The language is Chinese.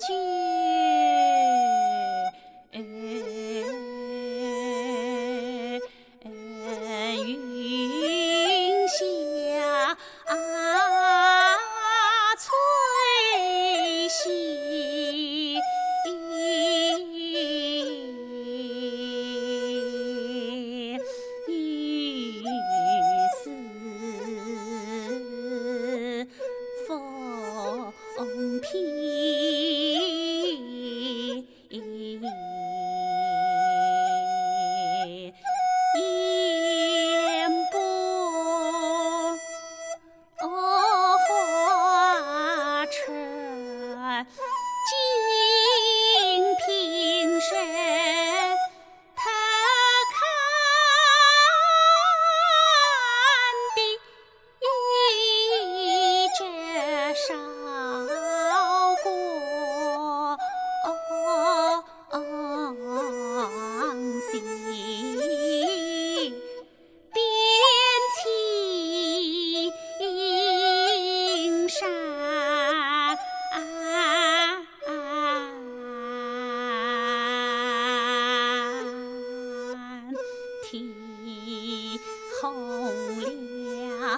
去。红了。